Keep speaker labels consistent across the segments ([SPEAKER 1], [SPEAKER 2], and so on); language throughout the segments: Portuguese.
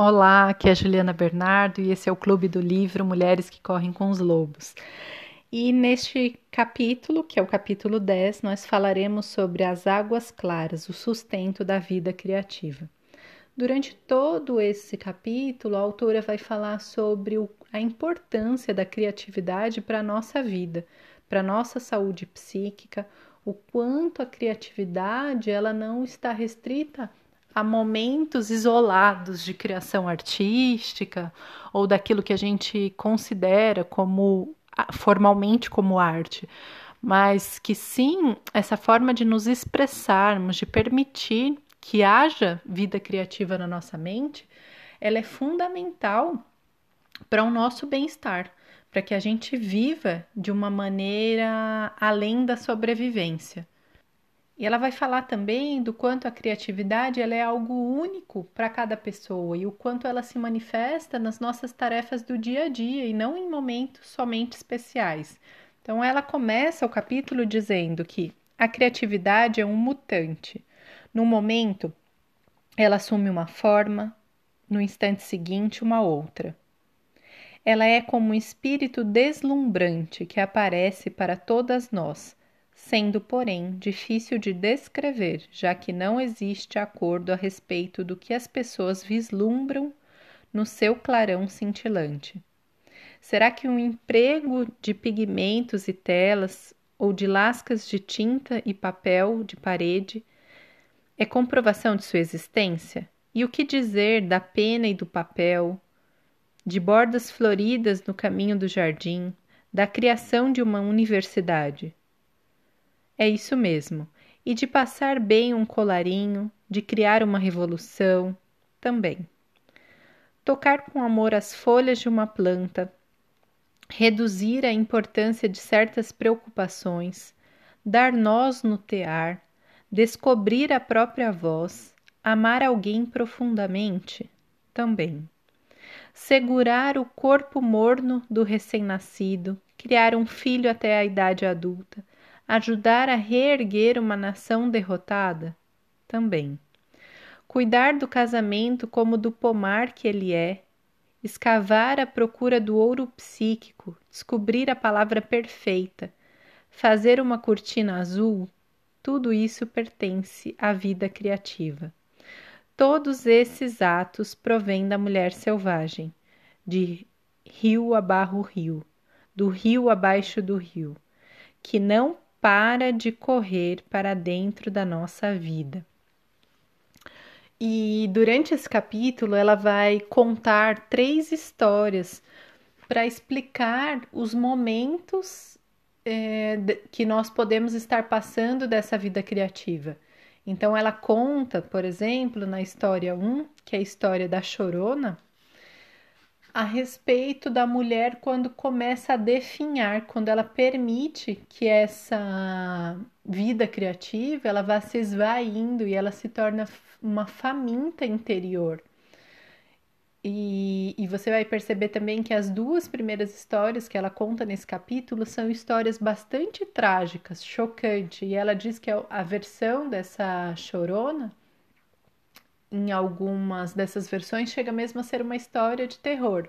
[SPEAKER 1] Olá, aqui é a Juliana Bernardo e esse é o Clube do Livro Mulheres que Correm com os Lobos. E neste capítulo, que é o capítulo 10, nós falaremos sobre as águas claras, o sustento da vida criativa. Durante todo esse capítulo, a autora vai falar sobre o, a importância da criatividade para a nossa vida, para a nossa saúde psíquica, o quanto a criatividade ela não está restrita a momentos isolados de criação artística ou daquilo que a gente considera como formalmente como arte, mas que sim, essa forma de nos expressarmos, de permitir que haja vida criativa na nossa mente, ela é fundamental para o nosso bem-estar, para que a gente viva de uma maneira além da sobrevivência. E ela vai falar também do quanto a criatividade ela é algo único para cada pessoa e o quanto ela se manifesta nas nossas tarefas do dia a dia e não em momentos somente especiais. Então ela começa o capítulo dizendo que a criatividade é um mutante. No momento, ela assume uma forma, no instante seguinte, uma outra. Ela é como um espírito deslumbrante que aparece para todas nós sendo, porém, difícil de descrever, já que não existe acordo a respeito do que as pessoas vislumbram no seu clarão cintilante. Será que um emprego de pigmentos e telas ou de lascas de tinta e papel de parede é comprovação de sua existência? E o que dizer da pena e do papel, de bordas floridas no caminho do jardim, da criação de uma universidade? É isso mesmo. E de passar bem um colarinho, de criar uma revolução, também. Tocar com amor as folhas de uma planta, reduzir a importância de certas preocupações, dar nós no tear, descobrir a própria voz, amar alguém profundamente, também. Segurar o corpo morno do recém-nascido, criar um filho até a idade adulta, Ajudar a reerguer uma nação derrotada? Também. Cuidar do casamento como do pomar que ele é, escavar à procura do ouro psíquico, descobrir a palavra perfeita, fazer uma cortina azul, tudo isso pertence à vida criativa. Todos esses atos provêm da mulher selvagem, de rio abarro rio, do rio abaixo do rio, que não para de correr para dentro da nossa vida. E durante esse capítulo, ela vai contar três histórias para explicar os momentos é, que nós podemos estar passando dessa vida criativa. Então, ela conta, por exemplo, na história 1, que é a história da chorona, a respeito da mulher quando começa a definhar, quando ela permite que essa vida criativa ela vá se esvaindo e ela se torna uma faminta interior. E, e, você vai perceber também que as duas primeiras histórias que ela conta nesse capítulo são histórias bastante trágicas, chocantes. E ela diz que a versão dessa chorona em algumas dessas versões, chega mesmo a ser uma história de terror.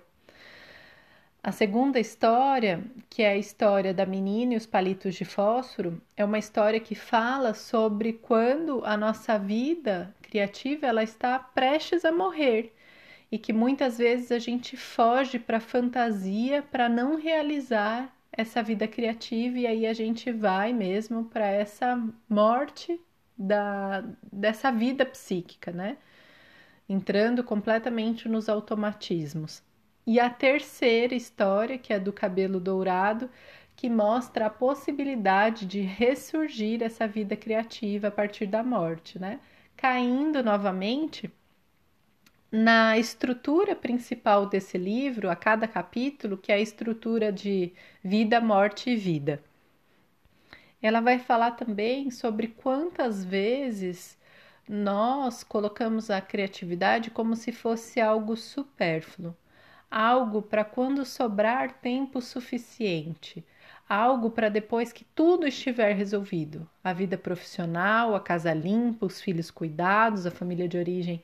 [SPEAKER 1] A segunda história, que é a história da menina e os palitos de fósforo, é uma história que fala sobre quando a nossa vida criativa ela está prestes a morrer e que muitas vezes a gente foge para a fantasia para não realizar essa vida criativa e aí a gente vai mesmo para essa morte da, dessa vida psíquica, né? Entrando completamente nos automatismos. E a terceira história, que é do cabelo dourado, que mostra a possibilidade de ressurgir essa vida criativa a partir da morte, né? Caindo novamente na estrutura principal desse livro, a cada capítulo, que é a estrutura de vida, morte e vida. Ela vai falar também sobre quantas vezes nós colocamos a criatividade como se fosse algo supérfluo, algo para quando sobrar tempo suficiente, algo para depois que tudo estiver resolvido a vida profissional, a casa limpa, os filhos cuidados, a família de origem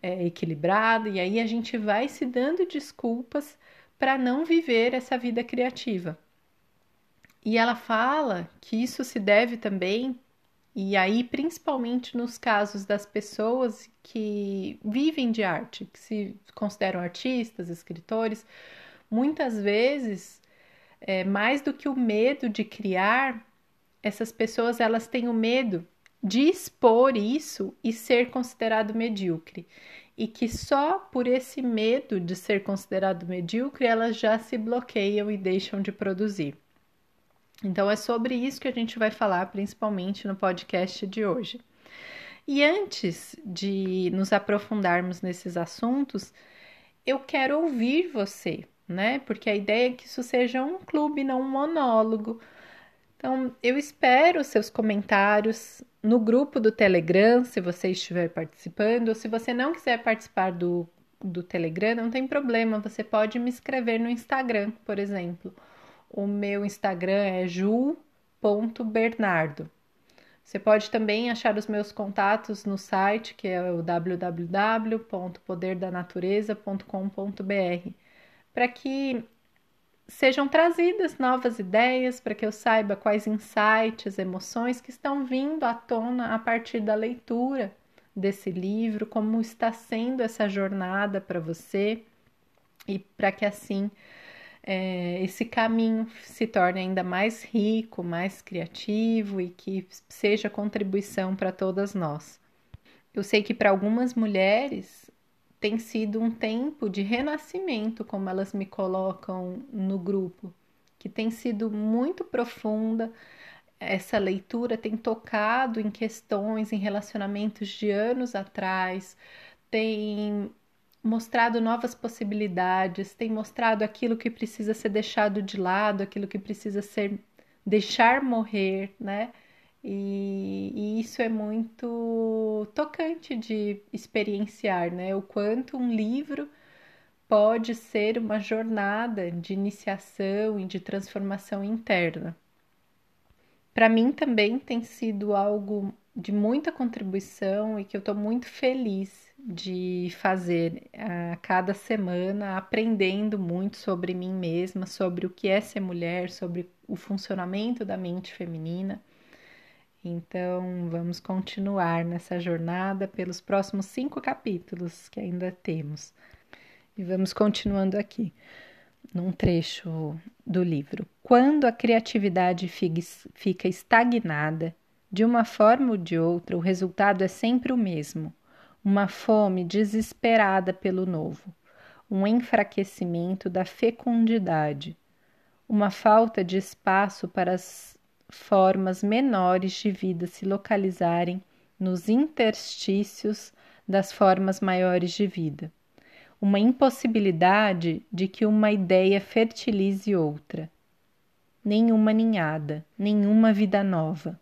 [SPEAKER 1] é, equilibrada, e aí a gente vai se dando desculpas para não viver essa vida criativa. E ela fala que isso se deve também, e aí principalmente nos casos das pessoas que vivem de arte, que se consideram artistas, escritores, muitas vezes, é, mais do que o medo de criar, essas pessoas elas têm o medo de expor isso e ser considerado medíocre. E que só por esse medo de ser considerado medíocre elas já se bloqueiam e deixam de produzir. Então é sobre isso que a gente vai falar principalmente no podcast de hoje. E antes de nos aprofundarmos nesses assuntos, eu quero ouvir você, né? Porque a ideia é que isso seja um clube, não um monólogo, então, eu espero seus comentários no grupo do Telegram, se você estiver participando, ou se você não quiser participar do, do Telegram, não tem problema, você pode me escrever no Instagram, por exemplo. O meu Instagram é ju.bernardo. Você pode também achar os meus contatos no site, que é o www.poderdanatureza.com.br, para que sejam trazidas novas ideias para que eu saiba quais insights, emoções que estão vindo à tona a partir da leitura desse livro, como está sendo essa jornada para você e para que assim é, esse caminho se torne ainda mais rico, mais criativo e que seja contribuição para todas nós. Eu sei que para algumas mulheres tem sido um tempo de renascimento, como elas me colocam no grupo, que tem sido muito profunda. Essa leitura tem tocado em questões, em relacionamentos de anos atrás, tem mostrado novas possibilidades, tem mostrado aquilo que precisa ser deixado de lado, aquilo que precisa ser deixar morrer, né? E, e, isso é muito tocante de experienciar, né? O quanto um livro pode ser uma jornada de iniciação e de transformação interna. Para mim também tem sido algo de muita contribuição e que eu estou muito feliz de fazer a cada semana, aprendendo muito sobre mim mesma, sobre o que é ser mulher, sobre o funcionamento da mente feminina. Então, vamos continuar nessa jornada pelos próximos cinco capítulos que ainda temos. E vamos continuando aqui, num trecho do livro. Quando a criatividade fica estagnada, de uma forma ou de outra, o resultado é sempre o mesmo: uma fome desesperada pelo novo, um enfraquecimento da fecundidade, uma falta de espaço para as formas menores de vida se localizarem nos interstícios das formas maiores de vida. Uma impossibilidade de que uma ideia fertilize outra. Nenhuma ninhada, nenhuma vida nova.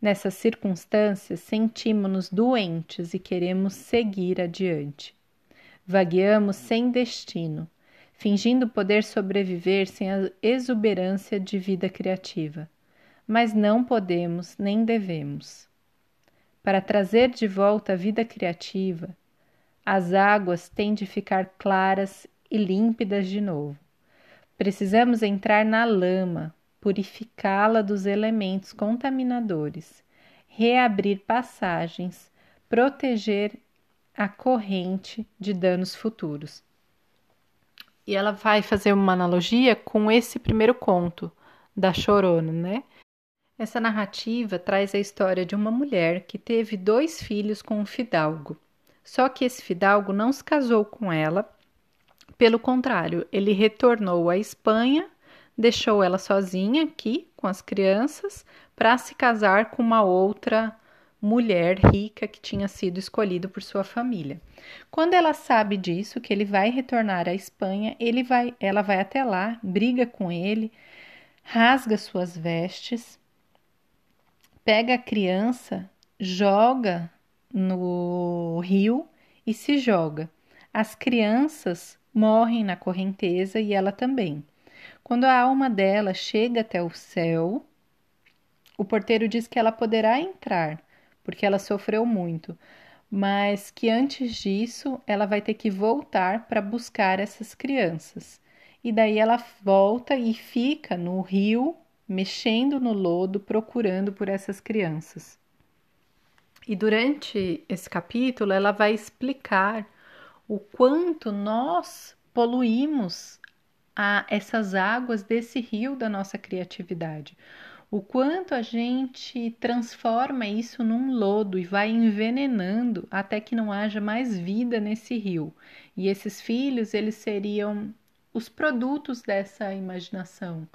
[SPEAKER 1] Nessas circunstâncias, sentimos-nos doentes e queremos seguir adiante. Vagueamos sem destino, fingindo poder sobreviver sem a exuberância de vida criativa. Mas não podemos nem devemos. Para trazer de volta a vida criativa, as águas têm de ficar claras e límpidas de novo. Precisamos entrar na lama, purificá-la dos elementos contaminadores, reabrir passagens, proteger a corrente de danos futuros. E ela vai fazer uma analogia com esse primeiro conto da Chorona, né? Essa narrativa traz a história de uma mulher que teve dois filhos com um fidalgo. Só que esse fidalgo não se casou com ela, pelo contrário, ele retornou à Espanha, deixou ela sozinha aqui com as crianças para se casar com uma outra mulher rica que tinha sido escolhido por sua família. Quando ela sabe disso, que ele vai retornar à Espanha, ele vai, ela vai até lá, briga com ele, rasga suas vestes, pega a criança, joga no rio e se joga. As crianças morrem na correnteza e ela também. Quando a alma dela chega até o céu, o porteiro diz que ela poderá entrar, porque ela sofreu muito. mas que antes disso ela vai ter que voltar para buscar essas crianças. E daí ela volta e fica no rio, mexendo no lodo, procurando por essas crianças. E durante esse capítulo ela vai explicar o quanto nós poluímos a essas águas desse rio da nossa criatividade. O quanto a gente transforma isso num lodo e vai envenenando até que não haja mais vida nesse rio. E esses filhos, eles seriam os produtos dessa imaginação,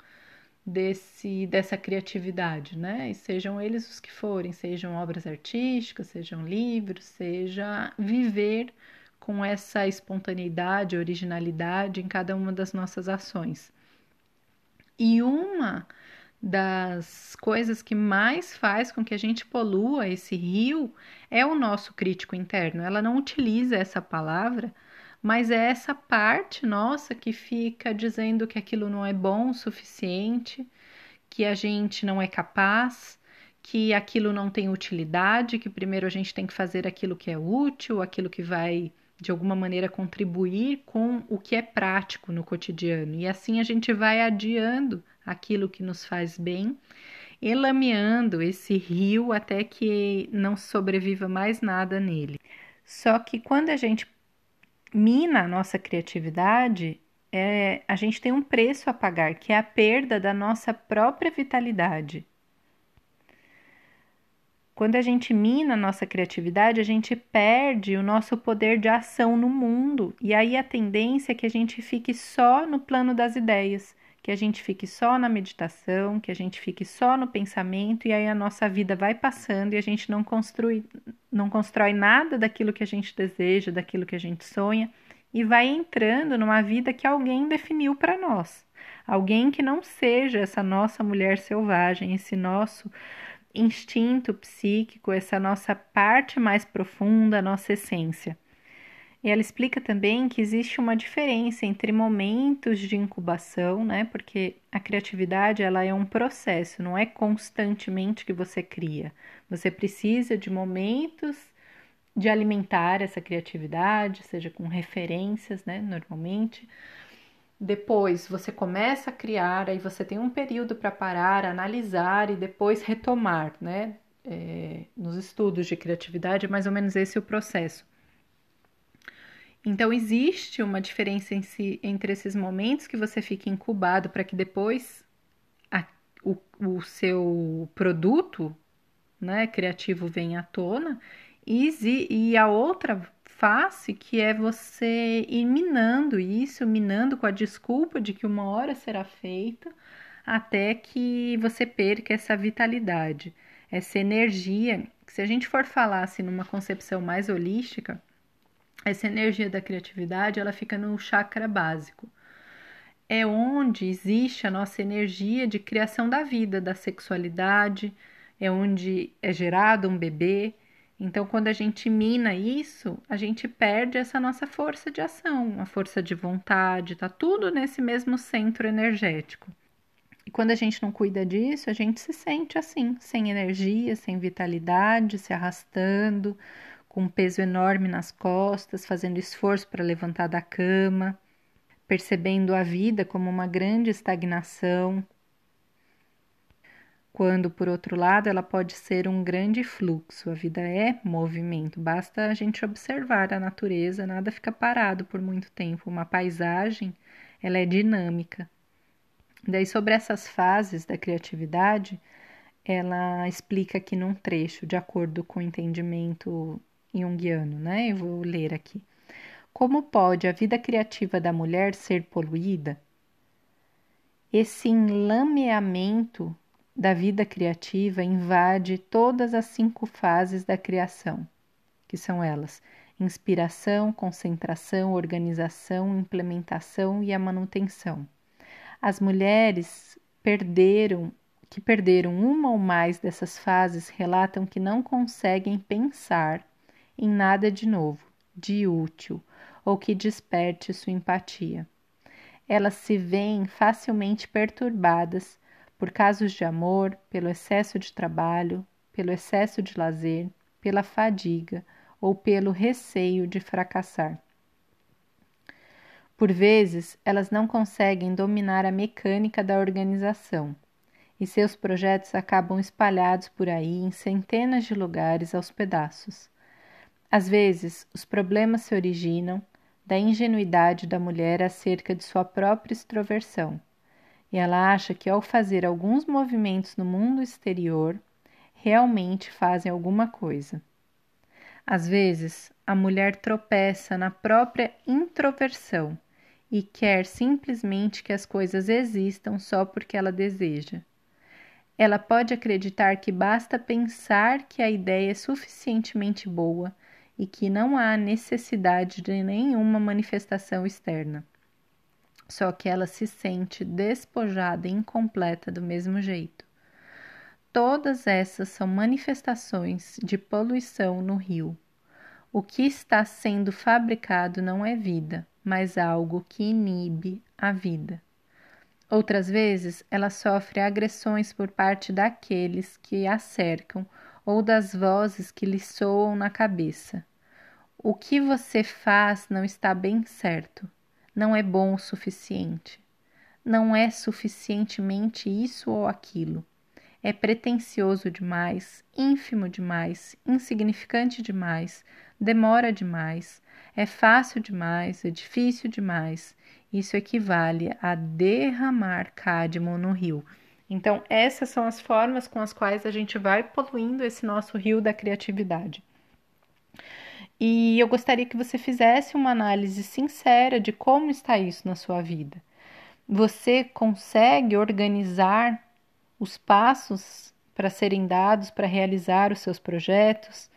[SPEAKER 1] desse dessa criatividade, né? E sejam eles os que forem, sejam obras artísticas, sejam livros, seja viver com essa espontaneidade, originalidade em cada uma das nossas ações. E uma das coisas que mais faz com que a gente polua esse rio é o nosso crítico interno. Ela não utiliza essa palavra, mas é essa parte nossa que fica dizendo que aquilo não é bom o suficiente, que a gente não é capaz, que aquilo não tem utilidade, que primeiro a gente tem que fazer aquilo que é útil, aquilo que vai de alguma maneira contribuir com o que é prático no cotidiano. E assim a gente vai adiando aquilo que nos faz bem, elameando esse rio até que não sobreviva mais nada nele. Só que quando a gente mina a nossa criatividade, é, a gente tem um preço a pagar, que é a perda da nossa própria vitalidade. Quando a gente mina a nossa criatividade, a gente perde o nosso poder de ação no mundo. E aí a tendência é que a gente fique só no plano das ideias, que a gente fique só na meditação, que a gente fique só no pensamento, e aí a nossa vida vai passando e a gente não não constrói nada daquilo que a gente deseja, daquilo que a gente sonha, e vai entrando numa vida que alguém definiu para nós. Alguém que não seja essa nossa mulher selvagem, esse nosso instinto psíquico, essa nossa parte mais profunda, nossa essência. E ela explica também que existe uma diferença entre momentos de incubação, né? Porque a criatividade ela é um processo, não é constantemente que você cria. Você precisa de momentos de alimentar essa criatividade, seja com referências, né? Normalmente, depois você começa a criar, aí você tem um período para parar, analisar e depois retomar, né? É, nos estudos de criatividade, é mais ou menos esse o processo. Então, existe uma diferença si, entre esses momentos que você fica incubado para que depois a, o, o seu produto né, criativo venha à tona, e, e a outra face que é você ir minando isso, minando com a desculpa de que uma hora será feita, até que você perca essa vitalidade, essa energia. Se a gente for falar assim numa concepção mais holística, essa energia da criatividade ela fica no chakra básico. É onde existe a nossa energia de criação da vida, da sexualidade, é onde é gerado um bebê, então, quando a gente mina isso, a gente perde essa nossa força de ação, a força de vontade, tá tudo nesse mesmo centro energético. E quando a gente não cuida disso, a gente se sente assim, sem energia, sem vitalidade, se arrastando, com um peso enorme nas costas, fazendo esforço para levantar da cama, percebendo a vida como uma grande estagnação, quando, por outro lado, ela pode ser um grande fluxo. A vida é movimento, basta a gente observar a natureza, nada fica parado por muito tempo. Uma paisagem, ela é dinâmica. Daí, sobre essas fases da criatividade, ela explica aqui num trecho, de acordo com o entendimento junguiano, né? Eu vou ler aqui. Como pode a vida criativa da mulher ser poluída? Esse enlameamento da vida criativa invade todas as cinco fases da criação, que são elas: inspiração, concentração, organização, implementação e a manutenção. As mulheres perderam que perderam uma ou mais dessas fases relatam que não conseguem pensar em nada de novo, de útil ou que desperte sua empatia. Elas se veem facilmente perturbadas por casos de amor, pelo excesso de trabalho, pelo excesso de lazer, pela fadiga ou pelo receio de fracassar. Por vezes, elas não conseguem dominar a mecânica da organização e seus projetos acabam espalhados por aí em centenas de lugares aos pedaços. Às vezes, os problemas se originam da ingenuidade da mulher acerca de sua própria extroversão, e ela acha que ao fazer alguns movimentos no mundo exterior, realmente fazem alguma coisa. Às vezes, a mulher tropeça na própria introversão e quer simplesmente que as coisas existam só porque ela deseja. Ela pode acreditar que basta pensar que a ideia é suficientemente boa e que não há necessidade de nenhuma manifestação externa. Só que ela se sente despojada e incompleta do mesmo jeito. Todas essas são manifestações de poluição no rio. O que está sendo fabricado não é vida, mas algo que inibe a vida. Outras vezes, ela sofre agressões por parte daqueles que a cercam ou das vozes que lhe soam na cabeça. O que você faz não está bem certo, não é bom o suficiente, não é suficientemente isso ou aquilo. É pretensioso demais, ínfimo demais, insignificante demais, demora demais, é fácil demais, é difícil demais. Isso equivale a derramar cádmio no rio. Então, essas são as formas com as quais a gente vai poluindo esse nosso rio da criatividade. E eu gostaria que você fizesse uma análise sincera de como está isso na sua vida. Você consegue organizar os passos para serem dados para realizar os seus projetos?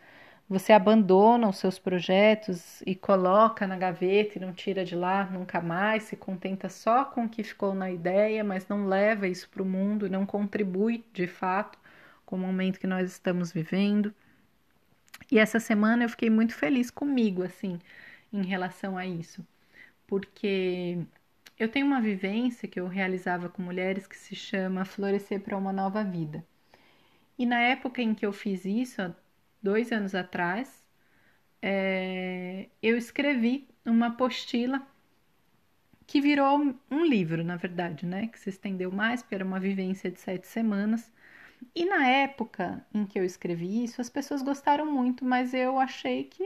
[SPEAKER 1] Você abandona os seus projetos e coloca na gaveta e não tira de lá nunca mais, se contenta só com o que ficou na ideia, mas não leva isso para o mundo, não contribui de fato com o momento que nós estamos vivendo. E essa semana eu fiquei muito feliz comigo, assim, em relação a isso, porque eu tenho uma vivência que eu realizava com mulheres que se chama Florescer para uma Nova Vida. E na época em que eu fiz isso, dois anos atrás, é, eu escrevi uma apostila que virou um livro, na verdade, né? Que se estendeu mais, porque era uma vivência de sete semanas. E na época em que eu escrevi isso, as pessoas gostaram muito, mas eu achei que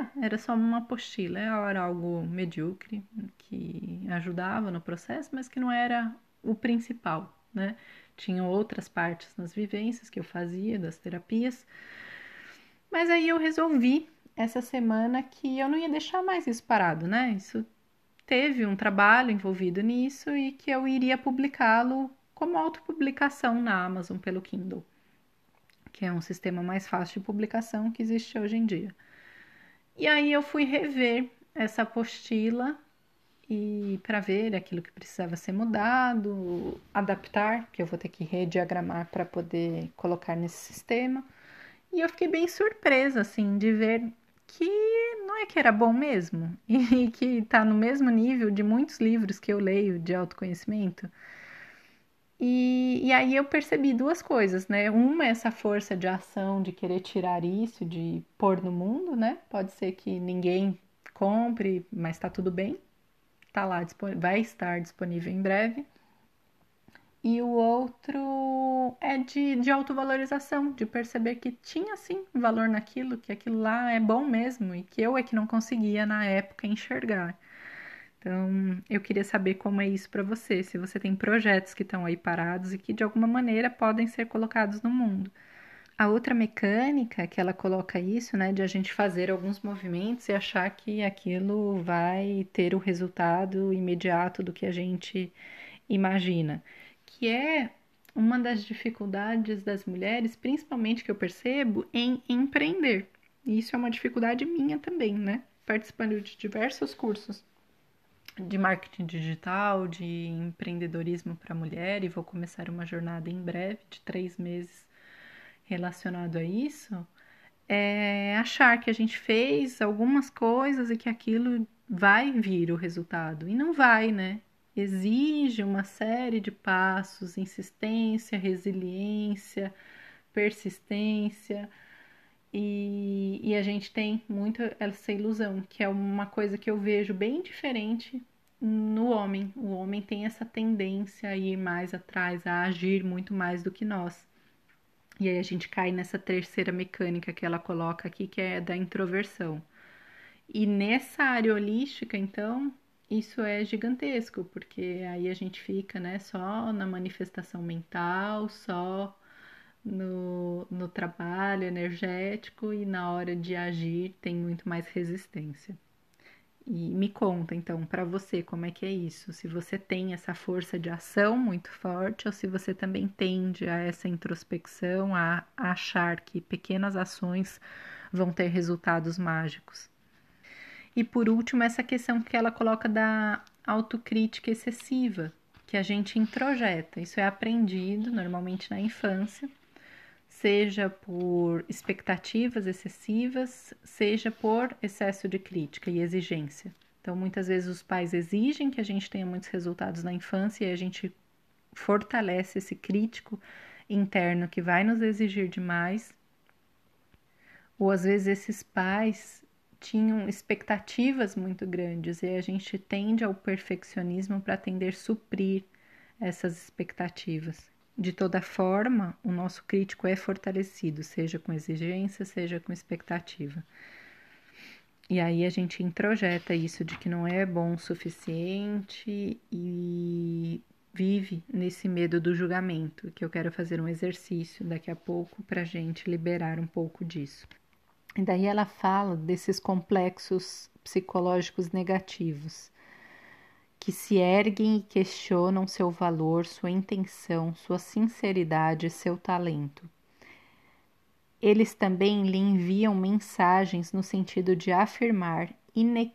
[SPEAKER 1] ah, era só uma apostila, era algo medíocre, que ajudava no processo, mas que não era o principal, né? Tinham outras partes nas vivências que eu fazia, das terapias, mas aí eu resolvi essa semana que eu não ia deixar mais isso parado, né? Isso teve um trabalho envolvido nisso e que eu iria publicá-lo como autopublicação na Amazon pelo Kindle, que é um sistema mais fácil de publicação que existe hoje em dia. E aí eu fui rever essa apostila e para ver aquilo que precisava ser mudado, adaptar, que eu vou ter que rediagramar para poder colocar nesse sistema. E eu fiquei bem surpresa, assim, de ver que não é que era bom mesmo e que está no mesmo nível de muitos livros que eu leio de autoconhecimento. E, e aí eu percebi duas coisas, né? Uma é essa força de ação de querer tirar isso, de pôr no mundo, né? Pode ser que ninguém compre, mas tá tudo bem. Tá lá, vai estar disponível em breve e o outro é de, de autovalorização, de perceber que tinha sim valor naquilo, que aquilo lá é bom mesmo e que eu é que não conseguia na época enxergar. Então, eu queria saber como é isso para você, se você tem projetos que estão aí parados e que de alguma maneira podem ser colocados no mundo. A outra mecânica que ela coloca isso, né, de a gente fazer alguns movimentos e achar que aquilo vai ter o resultado imediato do que a gente imagina que é uma das dificuldades das mulheres, principalmente que eu percebo, em empreender. E isso é uma dificuldade minha também, né? Participando de diversos cursos de marketing digital, de empreendedorismo para mulher, e vou começar uma jornada em breve de três meses relacionado a isso. É achar que a gente fez algumas coisas e que aquilo vai vir o resultado. E não vai, né? exige uma série de passos, insistência, resiliência, persistência. E, e a gente tem muito essa ilusão, que é uma coisa que eu vejo bem diferente no homem. O homem tem essa tendência a ir mais atrás, a agir muito mais do que nós. E aí a gente cai nessa terceira mecânica que ela coloca aqui, que é da introversão. E nessa área holística, então, isso é gigantesco, porque aí a gente fica, né, só na manifestação mental, só no, no trabalho energético e na hora de agir tem muito mais resistência. E me conta então para você como é que é isso, se você tem essa força de ação muito forte ou se você também tende a essa introspecção, a, achar que pequenas ações vão ter resultados mágicos. E por último, essa questão que ela coloca da autocrítica excessiva, que a gente introjeta. Isso é aprendido normalmente na infância seja por expectativas excessivas, seja por excesso de crítica e exigência. Então, muitas vezes os pais exigem que a gente tenha muitos resultados na infância e a gente fortalece esse crítico interno que vai nos exigir demais. Ou às vezes esses pais tinham expectativas muito grandes e a gente tende ao perfeccionismo para tender a suprir essas expectativas. De toda forma, o nosso crítico é fortalecido, seja com exigência, seja com expectativa. E aí a gente introjeta isso de que não é bom o suficiente e vive nesse medo do julgamento, que eu quero fazer um exercício daqui a pouco para a gente liberar um pouco disso. E daí ela fala desses complexos psicológicos negativos que se erguem e questionam seu valor, sua intenção, sua sinceridade, seu talento. Eles também lhe enviam mensagens no sentido de afirmar ine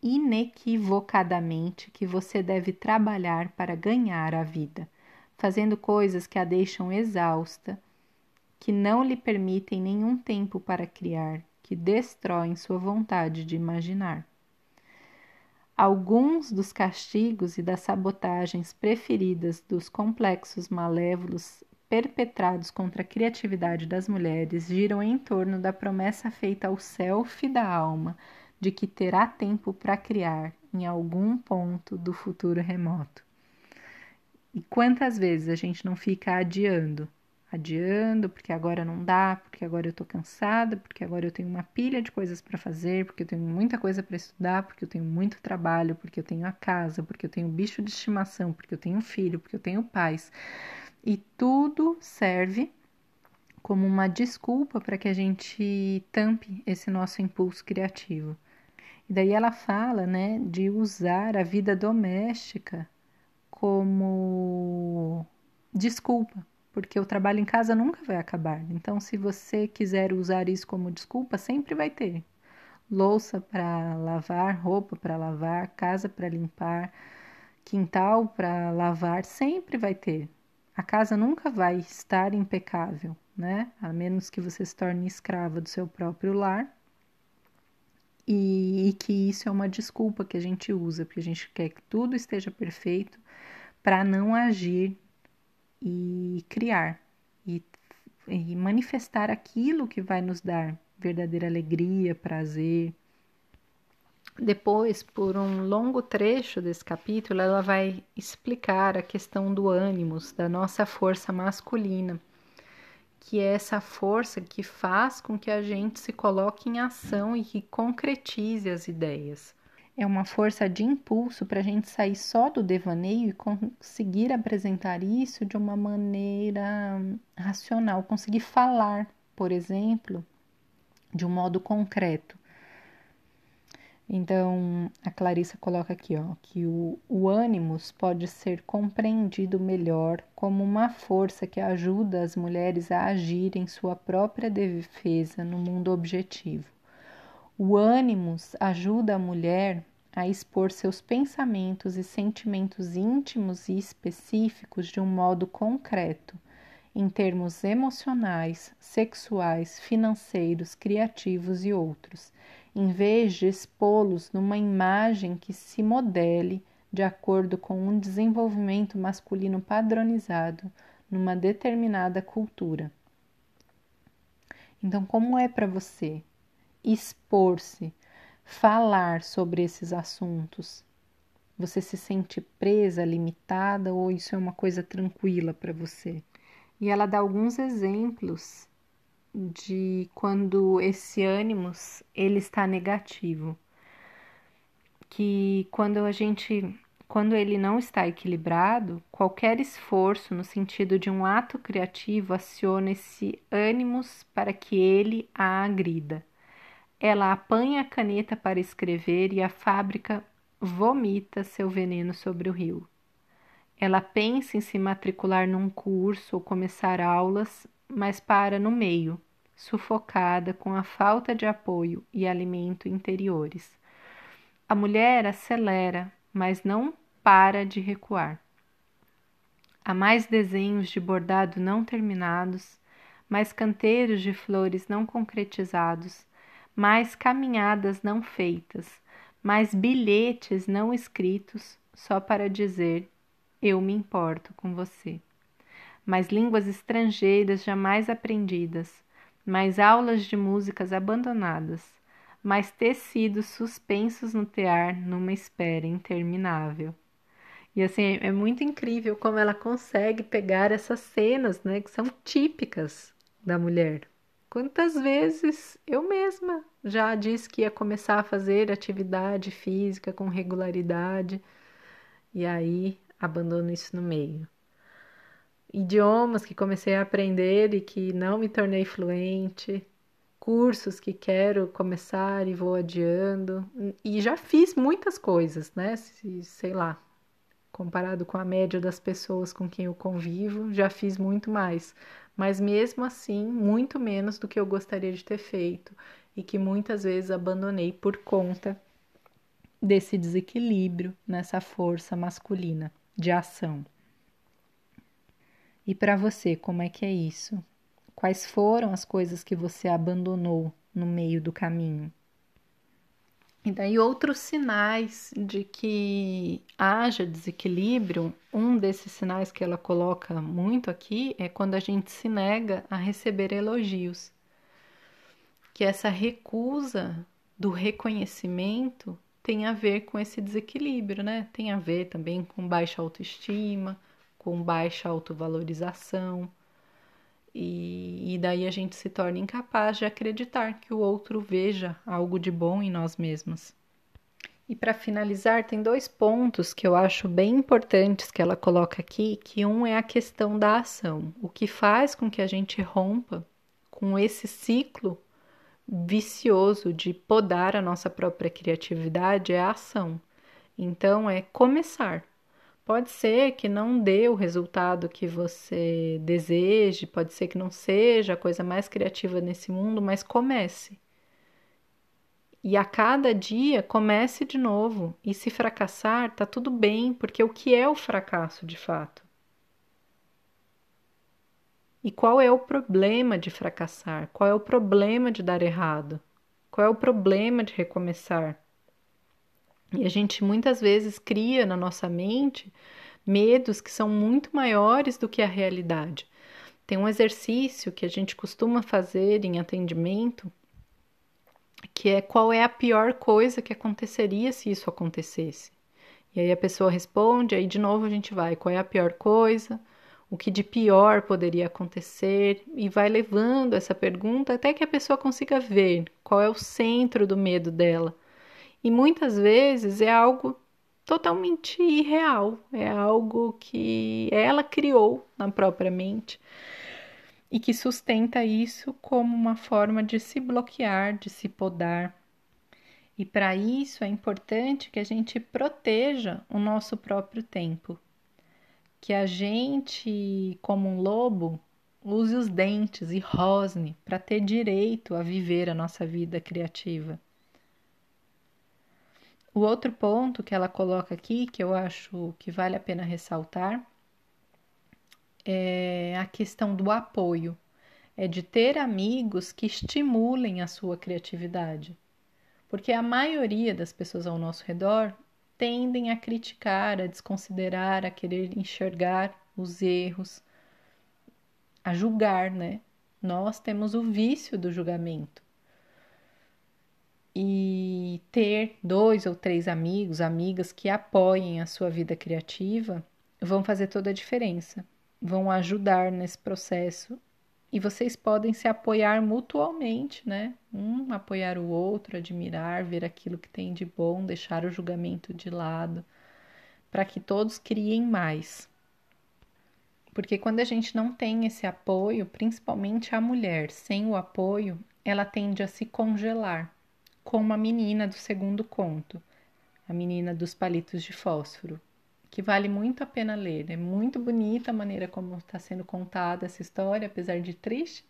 [SPEAKER 1] inequivocadamente que você deve trabalhar para ganhar a vida, fazendo coisas que a deixam exausta, que não lhe permitem nenhum tempo para criar, que destroem sua vontade de imaginar. Alguns dos castigos e das sabotagens preferidas dos complexos malévolos perpetrados contra a criatividade das mulheres giram em torno da promessa feita ao self da alma de que terá tempo para criar em algum ponto do futuro remoto. E quantas vezes a gente não fica adiando adiando, porque agora não dá, porque agora eu tô cansada, porque agora eu tenho uma pilha de coisas para fazer, porque eu tenho muita coisa para estudar, porque eu tenho muito trabalho, porque eu tenho a casa, porque eu tenho bicho de estimação, porque eu tenho filho, porque eu tenho pais. E tudo serve como uma desculpa para que a gente tampe esse nosso impulso criativo. E daí ela fala, né, de usar a vida doméstica como desculpa porque o trabalho em casa nunca vai acabar. Então, se você quiser usar isso como desculpa, sempre vai ter louça para lavar, roupa para lavar, casa para limpar, quintal para lavar, sempre vai ter. A casa nunca vai estar impecável, né? A menos que você se torne escrava do seu próprio lar. E, e que isso é uma desculpa que a gente usa, porque a gente quer que tudo esteja perfeito para não agir e criar e, e manifestar aquilo que vai nos dar verdadeira alegria, prazer. Depois, por um longo trecho desse capítulo, ela vai explicar a questão do ânimos, da nossa força masculina, que é essa força que faz com que a gente se coloque em ação e que concretize as ideias é uma força de impulso para a gente sair só do devaneio e conseguir apresentar isso de uma maneira racional, conseguir falar, por exemplo, de um modo concreto. Então, a Clarissa coloca aqui, ó, que o, o ânimos pode ser compreendido melhor como uma força que ajuda as mulheres a agir em sua própria defesa no mundo objetivo. O ânimos ajuda a mulher a expor seus pensamentos e sentimentos íntimos e específicos de um modo concreto, em termos emocionais, sexuais, financeiros, criativos e outros, em vez de expô-los numa imagem que se modele de acordo com um desenvolvimento masculino padronizado numa determinada cultura. Então, como é para você expor-se, falar sobre esses assuntos? Você se sente presa, limitada ou isso é uma coisa tranquila para você? E ela dá alguns exemplos de quando esse ânimos ele está negativo, que quando a gente quando ele não está equilibrado, qualquer esforço no sentido de um ato criativo aciona esse ânimos para que ele a agrida. Ela apanha a caneta para escrever e a fábrica vomita seu veneno sobre o rio. Ela pensa em se matricular num curso ou começar aulas, mas para no meio, sufocada com a falta de apoio e alimento interiores. A mulher acelera, mas não para de recuar. Há mais desenhos de bordado não terminados, mais canteiros de flores não concretizados, mais caminhadas não feitas, mais bilhetes não escritos só para dizer eu me importo com você. Mais línguas estrangeiras jamais aprendidas, mais aulas de músicas abandonadas, mais tecidos suspensos no tear numa espera interminável. E assim, é muito incrível como ela consegue pegar essas cenas, né, que são típicas da mulher. Quantas vezes eu mesma já disse que ia começar a fazer atividade física com regularidade e aí abandono isso no meio. Idiomas que comecei a aprender e que não me tornei fluente, cursos que quero começar e vou adiando. E já fiz muitas coisas, né? Sei lá, comparado com a média das pessoas com quem eu convivo, já fiz muito mais. Mas mesmo assim, muito menos do que eu gostaria de ter feito e que muitas vezes abandonei por conta desse desequilíbrio nessa força masculina de ação. E para você, como é que é isso? Quais foram as coisas que você abandonou no meio do caminho? E daí outros sinais de que haja desequilíbrio, um desses sinais que ela coloca muito aqui é quando a gente se nega a receber elogios. Que essa recusa do reconhecimento tem a ver com esse desequilíbrio, né? Tem a ver também com baixa autoestima, com baixa autovalorização e, e daí a gente se torna incapaz de acreditar que o outro veja algo de bom em nós mesmos. E para finalizar, tem dois pontos que eu acho bem importantes que ela coloca aqui, que um é a questão da ação. O que faz com que a gente rompa com esse ciclo vicioso de podar a nossa própria criatividade é a ação. Então é começar. Pode ser que não dê o resultado que você deseje, pode ser que não seja a coisa mais criativa nesse mundo, mas comece. E a cada dia comece de novo. E se fracassar, tá tudo bem, porque o que é o fracasso de fato? E qual é o problema de fracassar? Qual é o problema de dar errado? Qual é o problema de recomeçar? E a gente muitas vezes cria na nossa mente medos que são muito maiores do que a realidade. Tem um exercício que a gente costuma fazer em atendimento, que é qual é a pior coisa que aconteceria se isso acontecesse. E aí a pessoa responde, aí de novo a gente vai, qual é a pior coisa? O que de pior poderia acontecer? E vai levando essa pergunta até que a pessoa consiga ver qual é o centro do medo dela e muitas vezes é algo totalmente irreal, é algo que ela criou na própria mente e que sustenta isso como uma forma de se bloquear, de se podar. E para isso é importante que a gente proteja o nosso próprio tempo, que a gente, como um lobo, use os dentes e rosne para ter direito a viver a nossa vida criativa. O outro ponto que ela coloca aqui, que eu acho que vale a pena ressaltar, é a questão do apoio. É de ter amigos que estimulem a sua criatividade. Porque a maioria das pessoas ao nosso redor tendem a criticar, a desconsiderar, a querer enxergar os erros, a julgar, né? Nós temos o vício do julgamento. E ter dois ou três amigos, amigas que apoiem a sua vida criativa vão fazer toda a diferença, vão ajudar nesse processo e vocês podem se apoiar mutualmente, né? Um apoiar o outro, admirar, ver aquilo que tem de bom, deixar o julgamento de lado, para que todos criem mais. Porque quando a gente não tem esse apoio, principalmente a mulher, sem o apoio, ela tende a se congelar, como a menina do segundo conto, a menina dos palitos de fósforo que vale muito a pena ler. É muito bonita a maneira como está sendo contada essa história, apesar de triste.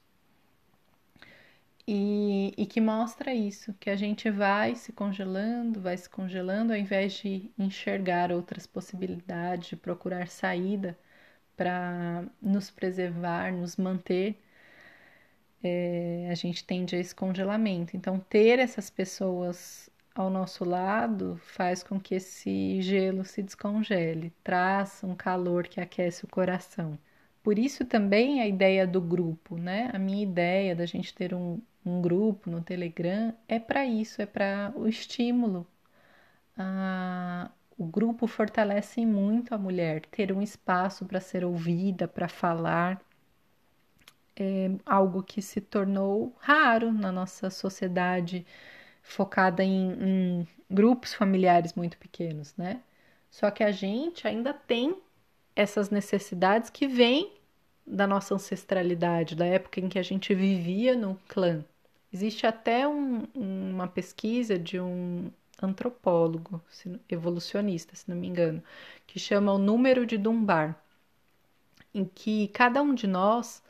[SPEAKER 1] E, e, que mostra isso, que a gente vai se congelando, vai se congelando, ao invés de enxergar outras possibilidades, de procurar saída para nos preservar, nos manter, é, a gente tende a esse congelamento. Então, ter essas pessoas ao nosso lado faz com que esse gelo se descongele, traz um calor que aquece o coração. Por isso também a ideia do grupo, né? A minha ideia da gente ter um, um grupo no Telegram é para isso, é para o estímulo. Ah, o grupo fortalece muito a mulher, ter um espaço para ser ouvida, para falar. É algo que se tornou raro na nossa sociedade focada em, em grupos familiares muito pequenos, né? Só que a gente ainda tem essas necessidades que vêm da nossa ancestralidade, da época em que a gente vivia no clã. Existe até um, uma pesquisa de um antropólogo evolucionista, se não me engano, que chama o número de Dunbar, em que cada um de nós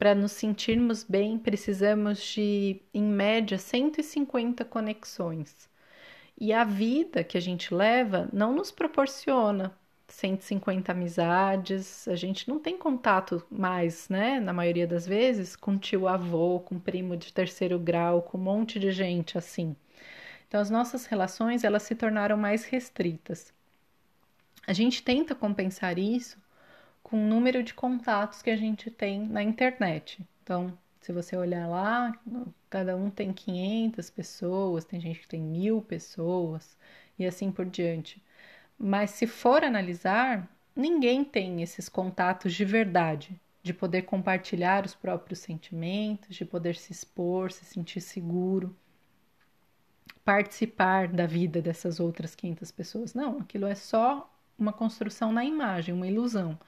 [SPEAKER 1] para nos sentirmos bem, precisamos de, em média, 150 conexões. E a vida que a gente leva não nos proporciona 150 amizades, a gente não tem contato mais, né, na maioria das vezes, com tio avô, com primo de terceiro grau, com um monte de gente assim. Então as nossas relações, elas se tornaram mais restritas. A gente tenta compensar isso com o número de contatos que a gente tem na internet. Então, se você olhar lá, cada um tem 500 pessoas, tem gente que tem mil pessoas e assim por diante. Mas se for analisar, ninguém tem esses contatos de verdade, de poder compartilhar os próprios sentimentos, de poder se expor, se sentir seguro, participar da vida dessas outras 500 pessoas. Não, aquilo é só uma construção na imagem, uma ilusão.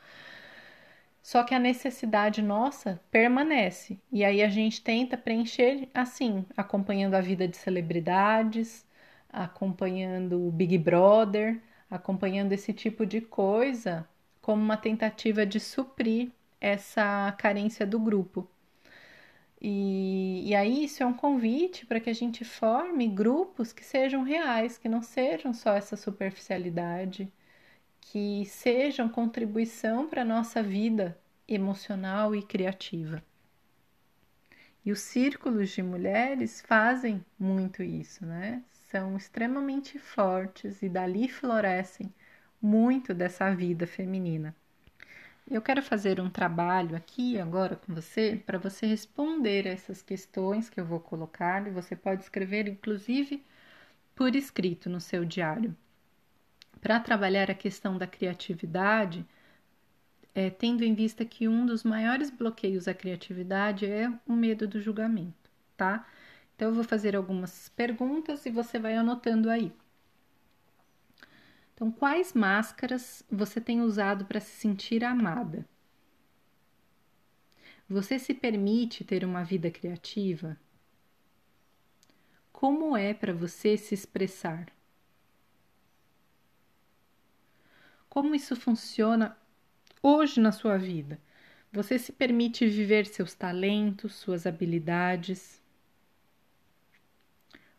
[SPEAKER 1] Só que a necessidade nossa permanece. E aí a gente tenta preencher assim, acompanhando a vida de celebridades, acompanhando o Big Brother, acompanhando esse tipo de coisa, como uma tentativa de suprir essa carência do grupo. E, e aí isso é um convite para que a gente forme grupos que sejam reais, que não sejam só essa superficialidade que sejam contribuição para a nossa vida emocional e criativa. E os círculos de mulheres fazem muito isso, né? São extremamente fortes e dali florescem muito dessa vida feminina. Eu quero fazer um trabalho aqui agora com você para você responder essas questões que eu vou colocar e você pode escrever inclusive por escrito no seu diário para trabalhar a questão da criatividade, é, tendo em vista que um dos maiores bloqueios à criatividade é o medo do julgamento, tá? Então, eu vou fazer algumas perguntas e você vai anotando aí. Então, quais máscaras você tem usado para se sentir amada? Você se permite ter uma vida criativa? Como é para você se expressar? Como isso funciona hoje na sua vida? Você se permite viver seus talentos, suas habilidades?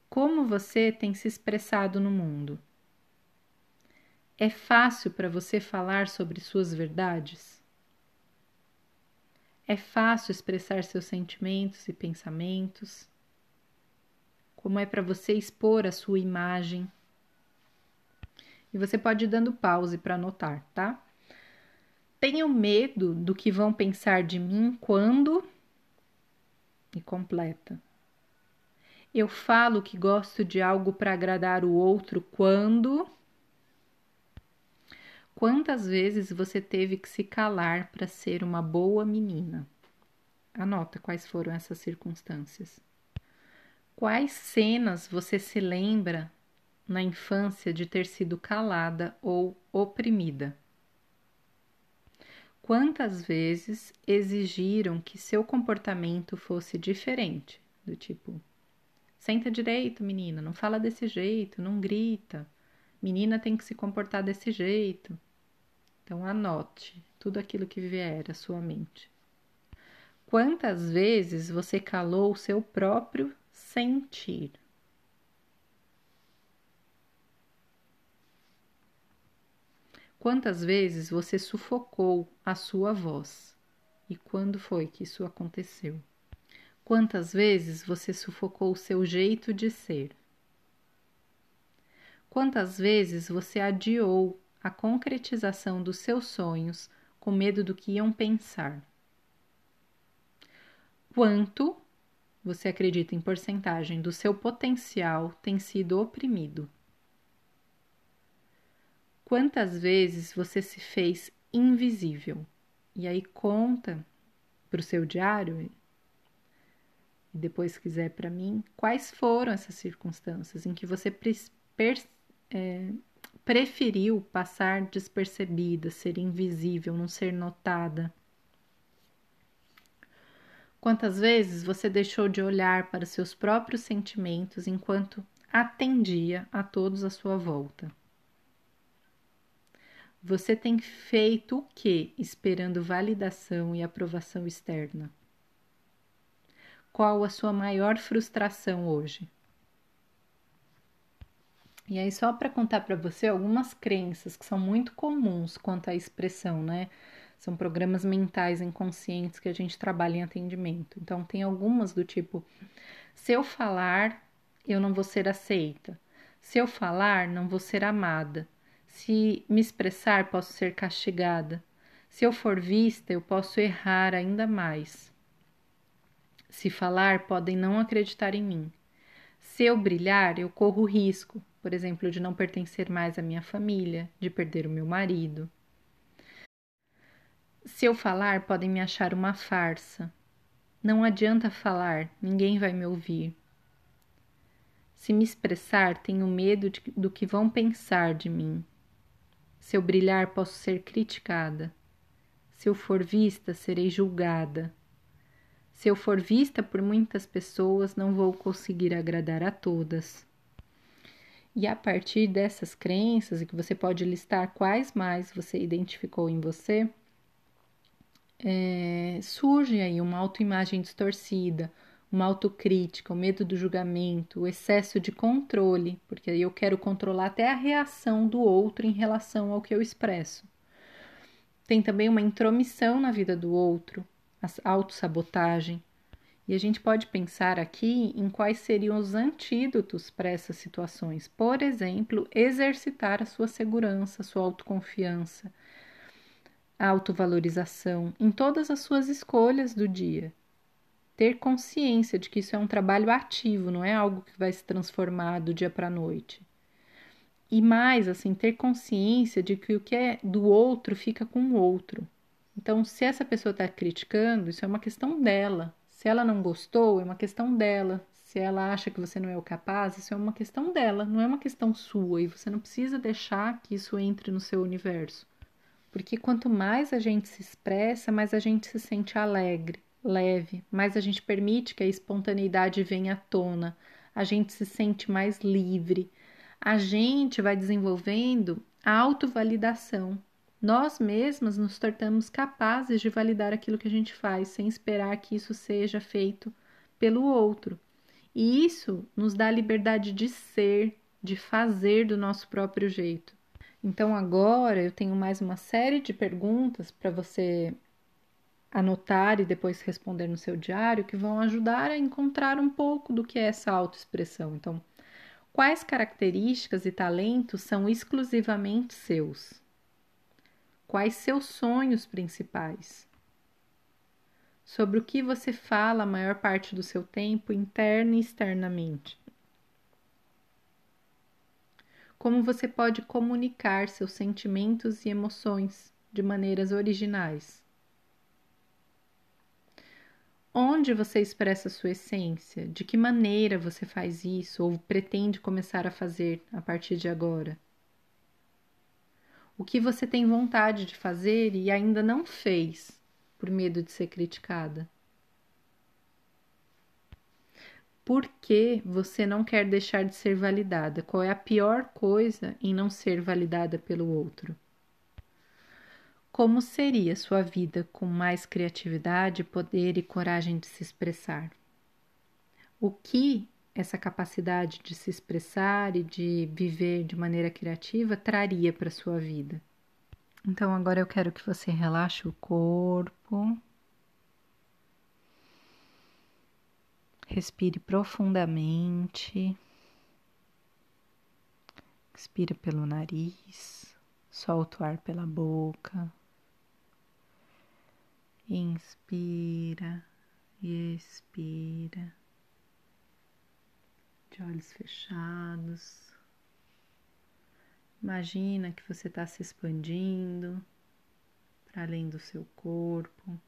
[SPEAKER 1] Como você tem se expressado no mundo? É fácil para você falar sobre suas verdades? É fácil expressar seus sentimentos e pensamentos? Como é para você expor a sua imagem? E você pode ir dando pause para anotar, tá? Tenho medo do que vão pensar de mim quando. e completa. Eu falo que gosto de algo para agradar o outro quando. Quantas vezes você teve que se calar para ser uma boa menina? Anota quais foram essas circunstâncias. Quais cenas você se lembra na infância de ter sido calada ou oprimida? Quantas vezes exigiram que seu comportamento fosse diferente? Do tipo, senta direito, menina, não fala desse jeito, não grita. Menina tem que se comportar desse jeito. Então anote tudo aquilo que vier à sua mente. Quantas vezes você calou o seu próprio sentir? Quantas vezes você sufocou a sua voz? E quando foi que isso aconteceu? Quantas vezes você sufocou o seu jeito de ser? Quantas vezes você adiou a concretização dos seus sonhos com medo do que iam pensar? Quanto você acredita em porcentagem do seu potencial tem sido oprimido? Quantas vezes você se fez invisível? E aí conta para o seu diário e depois quiser para mim quais foram essas circunstâncias em que você é, preferiu passar despercebida, ser invisível, não ser notada. Quantas vezes você deixou de olhar para seus próprios sentimentos enquanto atendia a todos à sua volta? Você tem feito o que esperando validação e aprovação externa? Qual a sua maior frustração hoje? E aí, só para contar para você algumas crenças que são muito comuns quanto à expressão, né? São programas mentais inconscientes que a gente trabalha em atendimento. Então, tem algumas do tipo: se eu falar, eu não vou ser aceita. Se eu falar, não vou ser amada. Se me expressar, posso ser castigada. Se eu for vista, eu posso errar ainda mais. Se falar, podem não acreditar em mim. Se eu brilhar, eu corro risco, por exemplo, de não pertencer mais à minha família, de perder o meu marido. Se eu falar, podem me achar uma farsa. Não adianta falar, ninguém vai me ouvir. Se me expressar, tenho medo de, do que vão pensar de mim. Se eu brilhar, posso ser criticada. Se eu for vista, serei julgada. Se eu for vista por muitas pessoas, não vou conseguir agradar a todas. E a partir dessas crenças, e que você pode listar quais mais você identificou em você, é, surge aí uma autoimagem distorcida, uma autocrítica, o medo do julgamento, o excesso de controle, porque eu quero controlar até a reação do outro em relação ao que eu expresso. Tem também uma intromissão na vida do outro, a autossabotagem. E a gente pode pensar aqui em quais seriam os antídotos para essas situações. Por exemplo, exercitar a sua segurança, a sua autoconfiança, a autovalorização em todas as suas escolhas do dia ter consciência de que isso é um trabalho ativo, não é algo que vai se transformar do dia para a noite. E mais, assim, ter consciência de que o que é do outro fica com o outro. Então, se essa pessoa está criticando, isso é uma questão dela. Se ela não gostou, é uma questão dela. Se ela acha que você não é o capaz, isso é uma questão dela, não é uma questão sua. E você não precisa deixar que isso entre no seu universo. Porque quanto mais a gente se expressa, mais a gente se sente alegre, leve, mais a gente permite que a espontaneidade venha à tona, a gente se sente mais livre, a gente vai desenvolvendo a autovalidação. Nós mesmas nos tornamos capazes de validar aquilo que a gente faz, sem esperar que isso seja feito pelo outro. E isso nos dá a liberdade de ser, de fazer do nosso próprio jeito. Então, agora eu tenho mais uma série de perguntas para você anotar e depois responder no seu diário que vão ajudar a encontrar um pouco do que é essa autoexpressão. Então, quais características e talentos são exclusivamente seus? Quais seus sonhos principais? sobre o que você fala a maior parte do seu tempo, interna e externamente. Como você pode comunicar seus sentimentos e emoções de maneiras originais. Onde você expressa sua essência? De que maneira você faz isso ou pretende começar a fazer a partir de agora? O que você tem vontade de fazer e ainda não fez por medo de ser criticada? Por que você não quer deixar de ser validada? Qual é a pior coisa em não ser validada pelo outro? Como seria sua vida com mais criatividade, poder e coragem de se expressar? O que essa capacidade de se expressar e de viver de maneira criativa traria para sua vida? Então agora eu quero que você relaxe o corpo. Respire profundamente. Expira pelo nariz, solta o ar pela boca. Inspira e expira, de olhos fechados. Imagina que você está se expandindo para além do seu corpo,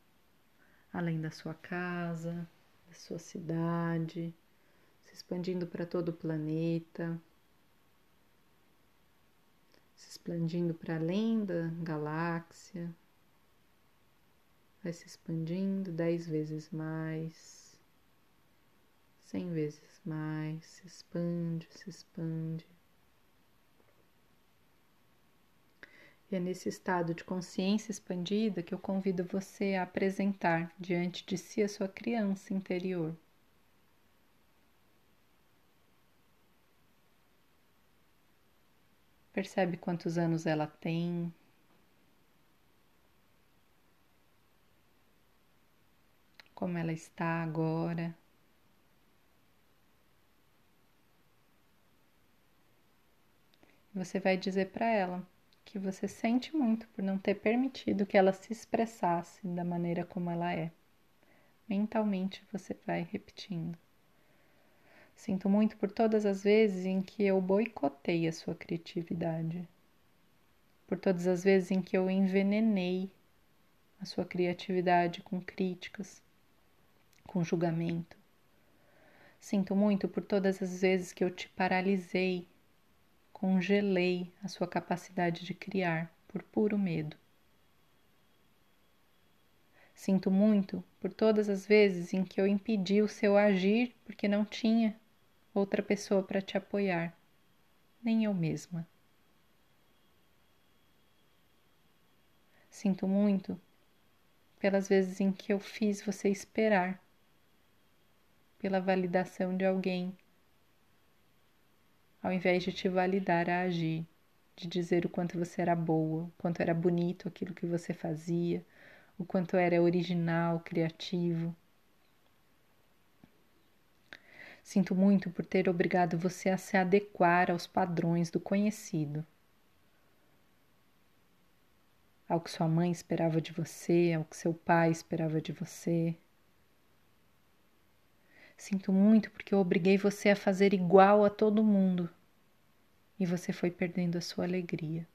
[SPEAKER 1] além da sua casa, da sua cidade, se expandindo para todo o planeta, se expandindo para além da galáxia vai se expandindo dez vezes mais, cem vezes mais, se expande, se expande. E é nesse estado de consciência expandida que eu convido você a apresentar diante de si a sua criança interior. Percebe quantos anos ela tem, como ela está agora. Você vai dizer para ela que você sente muito por não ter permitido que ela se expressasse da maneira como ela é. Mentalmente você vai repetindo. Sinto muito por todas as vezes em que eu boicotei a sua criatividade, por todas as vezes em que eu envenenei a sua criatividade com críticas, com julgamento. Sinto muito por todas as vezes que eu te paralisei, congelei a sua capacidade de criar por puro medo. Sinto muito por todas as vezes em que eu impedi o seu agir porque não tinha outra pessoa para te apoiar, nem eu mesma. Sinto muito pelas vezes em que eu fiz você esperar pela validação de alguém, ao invés de te validar a agir, de dizer o quanto você era boa, o quanto era bonito aquilo que você fazia, o quanto era original, criativo. Sinto muito por ter obrigado você a se adequar aos padrões do conhecido, ao que sua mãe esperava de você, ao que seu pai esperava de você. Sinto muito porque eu obriguei você a fazer igual a todo mundo e você foi perdendo a sua alegria.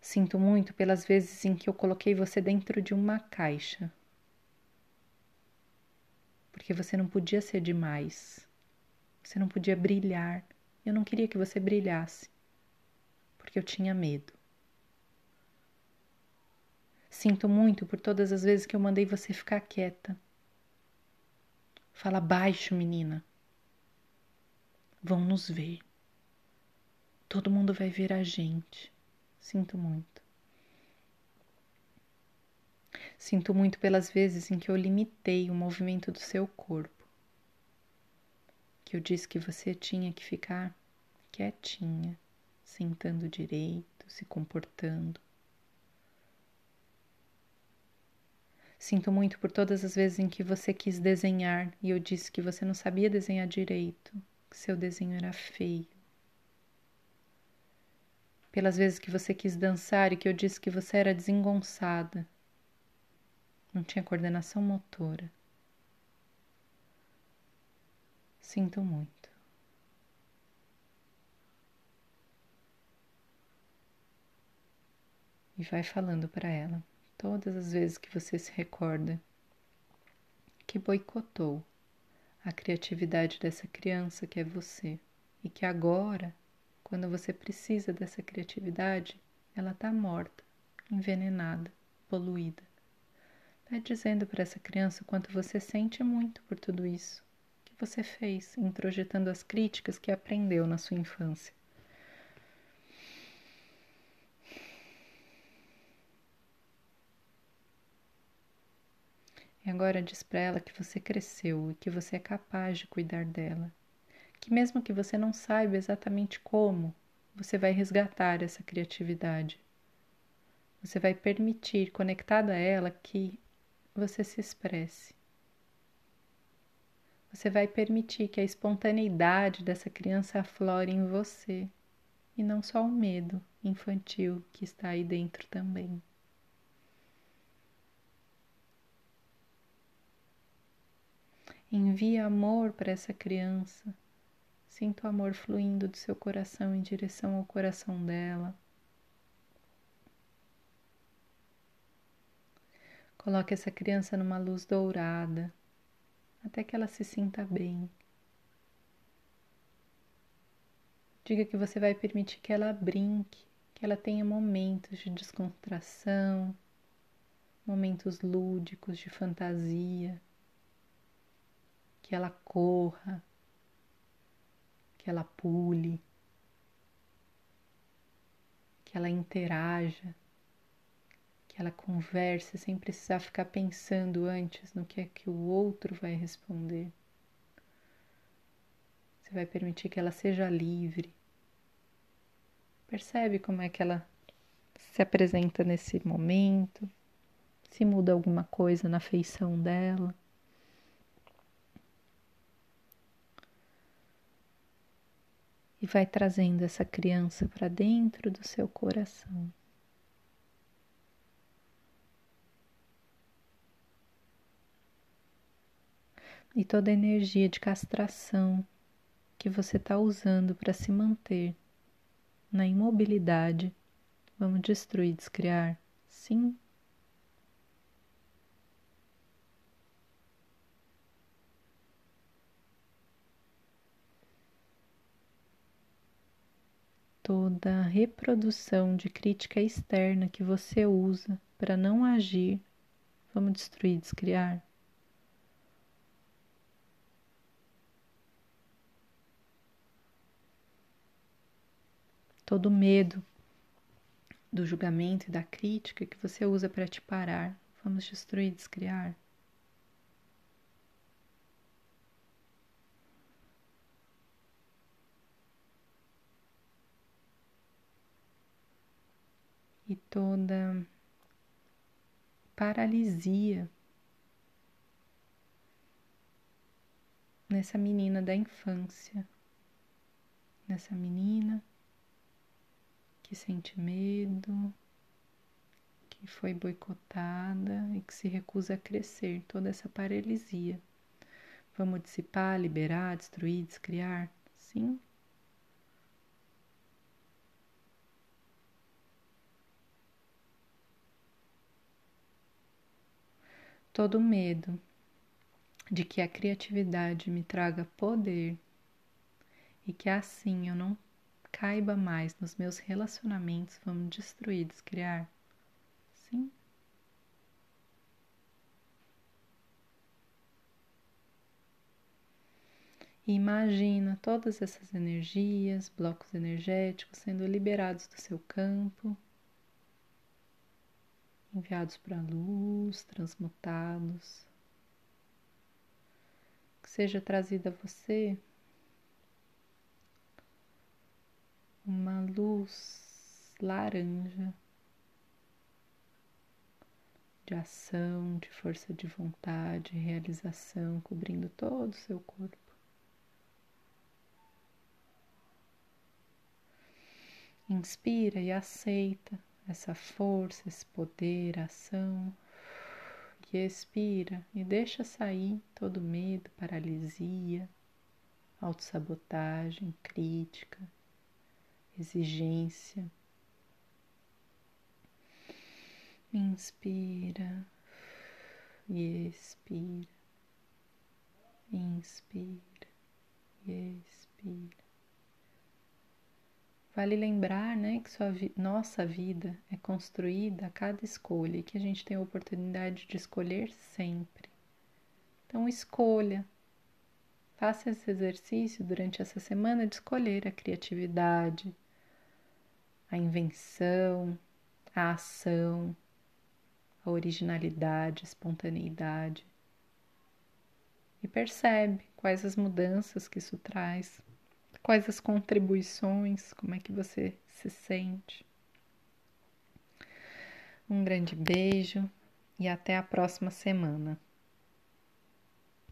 [SPEAKER 1] Sinto muito pelas vezes em que eu coloquei você dentro de uma caixa. Porque você não podia ser demais. Você não podia brilhar. Eu não queria que você brilhasse. Porque eu tinha medo. Sinto muito por todas as vezes que eu mandei você ficar quieta. Fala baixo, menina. Vão nos ver. Todo mundo vai ver a gente. Sinto muito. Sinto muito pelas vezes em que eu limitei o movimento do seu corpo. Que eu disse que você tinha que ficar quietinha, sentando direito, se comportando. Sinto muito por todas as vezes em que você quis desenhar e eu disse que você não sabia desenhar direito, que seu desenho era feio. Pelas vezes que você quis dançar e que eu disse que você era desengonçada, não tinha coordenação motora. Sinto muito. E vai falando para ela todas as vezes que você se recorda que boicotou a criatividade dessa criança que é você e que agora, quando você precisa dessa criatividade, ela está morta, envenenada, poluída. Vai dizendo para essa criança o quanto você sente muito por tudo isso que você fez, introjetando as críticas que aprendeu na sua infância. E agora diz para ela que você cresceu e que você é capaz de cuidar dela. Que mesmo que você não saiba exatamente como, você vai resgatar essa criatividade. Você vai permitir, conectado a ela, que você se expresse. Você vai permitir que a espontaneidade dessa criança aflore em você e não só o medo infantil que está aí dentro também. Envie amor para essa criança. Sinta o amor fluindo do seu coração em direção ao coração dela. Coloque essa criança numa luz dourada até que ela se sinta bem. Diga que você vai permitir que ela brinque, que ela tenha momentos de descontração, momentos lúdicos de fantasia que ela corra, que ela pule, que ela interaja, que ela converse sem precisar ficar pensando antes no que é que o outro vai responder. Você vai permitir que ela seja livre. Percebe como é que ela se apresenta nesse momento, se muda alguma coisa na feição dela. E vai trazendo essa criança para dentro do seu coração. E toda a energia de castração que você está usando para se manter na imobilidade, vamos destruir, descriar? Sim toda reprodução de crítica externa que você usa para não agir, vamos destruir, descriar. Todo medo do julgamento e da crítica que você usa para te parar, vamos destruir, descriar. Toda paralisia nessa menina da infância, nessa menina que sente medo, que foi boicotada e que se recusa a crescer, toda essa paralisia. Vamos dissipar, liberar, destruir, descriar? Sim, todo medo de que a criatividade me traga poder e que assim eu não caiba mais nos meus relacionamentos, vamos destruir, descriar. Sim. Imagina todas essas energias, blocos energéticos sendo liberados do seu campo enviados para a luz, transmutados. Que seja trazida a você uma luz laranja de ação, de força de vontade, realização, cobrindo todo o seu corpo. Inspira e aceita essa força, esse poder, ação. e expira e deixa sair todo medo, paralisia, autossabotagem, crítica, exigência. Inspira e expira, inspira e expira. Vale lembrar né, que vi nossa vida é construída a cada escolha e que a gente tem a oportunidade de escolher sempre. Então, escolha. Faça esse exercício durante essa semana de escolher a criatividade, a invenção, a ação, a originalidade, a espontaneidade. E percebe quais as mudanças que isso traz Quais as contribuições? Como é que você se sente? Um grande beijo e até a próxima semana.